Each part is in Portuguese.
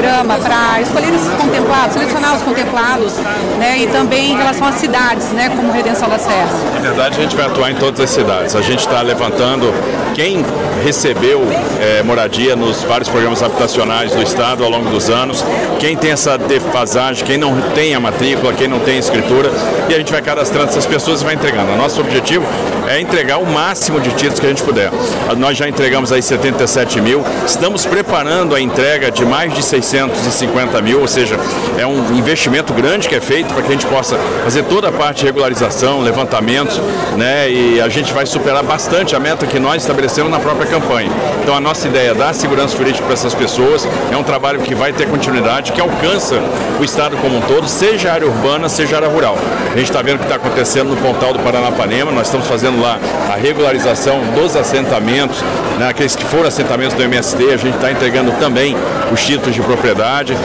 programa para escolher esses contemplados, selecionar os contemplados, né, e também em relação às cidades, né, como Redenção da Serra? Na verdade, a gente vai atuar em todas as cidades. A gente está levantando quem recebeu é, moradia nos vários programas habitacionais do Estado ao longo dos anos, quem tem essa defasagem, quem não tem a matrícula, quem não tem a escritura, e a gente vai cadastrando essas pessoas e vai entregando. O nosso objetivo é entregar o máximo de títulos que a gente puder. Nós já entregamos aí 77 mil, estamos preparando a entrega de mais de 650 mil, ou seja, é um investimento grande que é feito para que a gente possa fazer toda a parte de regularização, levantamentos, né? E a gente vai superar bastante a meta que nós estabelecemos na própria campanha. Então a nossa ideia é dar segurança jurídica para essas pessoas, é um trabalho que vai ter continuidade, que alcança o Estado como um todo, seja área urbana, seja área rural. A gente está vendo o que está acontecendo no Pontal do Paranapanema, nós estamos fazendo lá a regularização dos assentamentos, né, aqueles que foram assentamentos do MST, a gente está entregando também os títulos de propriedade,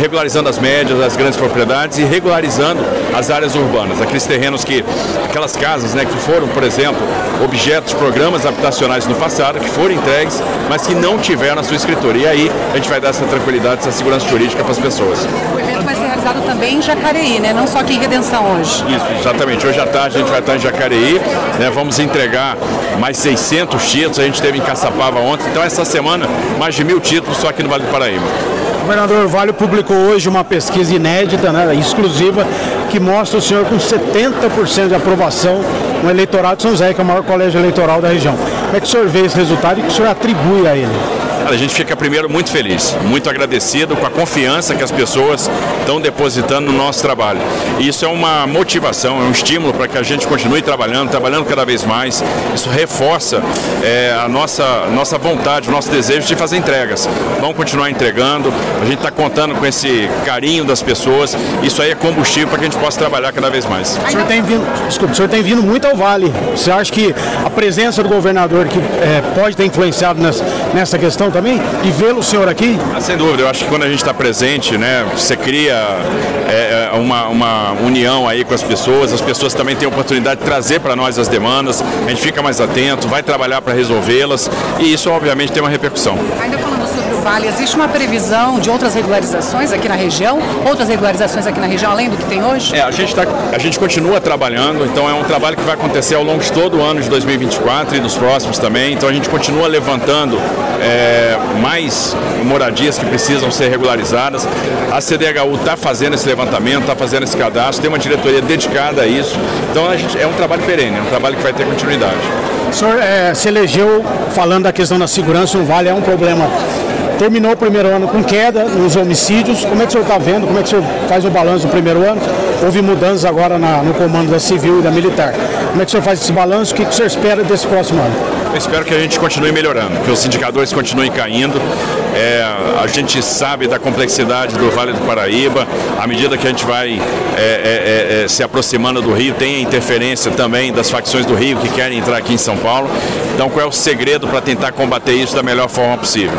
regularizando as médias, as grandes propriedades e regularizando as áreas urbanas, aqueles terrenos que, aquelas casas né, que foram, por exemplo, objetos de programas habitacionais no passado, que foram entregues, mas que não tiveram a sua escritura. E aí a gente vai dar essa tranquilidade, essa segurança jurídica para as pessoas. Evento vai ser realizado também em Jacareí, né? não só aqui em Redenção hoje. Isso, exatamente. Hoje à tarde a gente vai estar em Jacareí, né? vamos entregar mais 600 títulos, a gente teve em Caçapava ontem, então essa semana mais de mil títulos só aqui no Vale do Paraíba. O governador Vale publicou hoje uma pesquisa inédita, né, exclusiva, que mostra o senhor com 70% de aprovação no eleitorado de São José, que é o maior colégio eleitoral da região. Como é que o senhor vê esse resultado e o que o senhor atribui a ele? A gente fica primeiro muito feliz, muito agradecido com a confiança que as pessoas estão depositando no nosso trabalho. E isso é uma motivação, é um estímulo para que a gente continue trabalhando, trabalhando cada vez mais. Isso reforça é, a nossa, nossa vontade, o nosso desejo de fazer entregas. Vamos continuar entregando, a gente está contando com esse carinho das pessoas. Isso aí é combustível para que a gente possa trabalhar cada vez mais. O senhor tem vindo, desculpa, o senhor tem vindo muito ao Vale. Você acha que a presença do governador que é, pode ter influenciado nessa, nessa questão também? E vê-lo o senhor aqui? Ah, sem dúvida, eu acho que quando a gente está presente, né, você cria é, é, uma, uma união aí com as pessoas, as pessoas também têm a oportunidade de trazer para nós as demandas, a gente fica mais atento, vai trabalhar para resolvê-las e isso obviamente tem uma repercussão. Ainda falando Vale, existe uma previsão de outras regularizações aqui na região? Outras regularizações aqui na região, além do que tem hoje? É, a gente, tá, a gente continua trabalhando, então é um trabalho que vai acontecer ao longo de todo o ano de 2024 e dos próximos também, então a gente continua levantando é, mais moradias que precisam ser regularizadas. A CDHU está fazendo esse levantamento, está fazendo esse cadastro, tem uma diretoria dedicada a isso. Então a gente, é um trabalho perene, é um trabalho que vai ter continuidade. O senhor é, se elegeu falando da questão da segurança no Vale, é um problema. Terminou o primeiro ano com queda nos homicídios. Como é que o senhor está vendo? Como é que o senhor faz o balanço do primeiro ano? Houve mudanças agora na, no comando da civil e da militar. Como é que o senhor faz esse balanço? O que o senhor espera desse próximo ano? Eu espero que a gente continue melhorando, que os indicadores continuem caindo. É, a gente sabe da complexidade do Vale do Paraíba, à medida que a gente vai é, é, é, se aproximando do Rio, tem a interferência também das facções do Rio que querem entrar aqui em São Paulo. Então, qual é o segredo para tentar combater isso da melhor forma possível?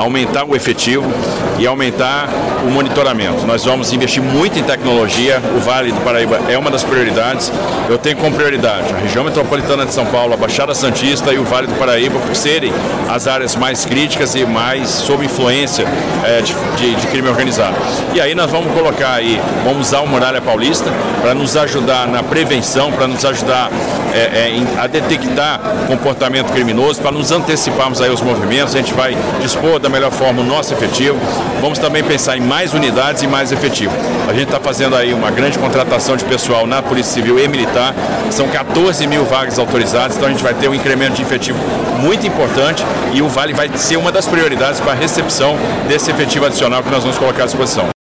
Aumentar o efetivo e aumentar o monitoramento. Nós vamos investir muito em tecnologia, o Vale do Paraíba é uma das prioridades. Eu tenho como prioridade a região metropolitana de São Paulo, a Baixada Santista e o Vale do Paraíba por serem as áreas mais críticas e mais sob influência é, de, de, de, crime organizado. E aí nós vamos colocar aí, vamos usar o Muralha Paulista para nos ajudar na prevenção, para nos ajudar é, é, a detectar comportamento criminoso, para nos anteciparmos aí aos movimentos. A gente vai dispor da melhor forma o nosso efetivo. Vamos também pensar em mais unidades e mais efetivo. A gente está fazendo aí uma grande contratação de pessoal na Polícia Civil e Militar. São 14 mil vagas autorizadas, então a gente vai ter um incremento de efetivo muito importante e o Vale vai ser uma das prioridades para a recepção desse efetivo adicional que nós vamos colocar à disposição.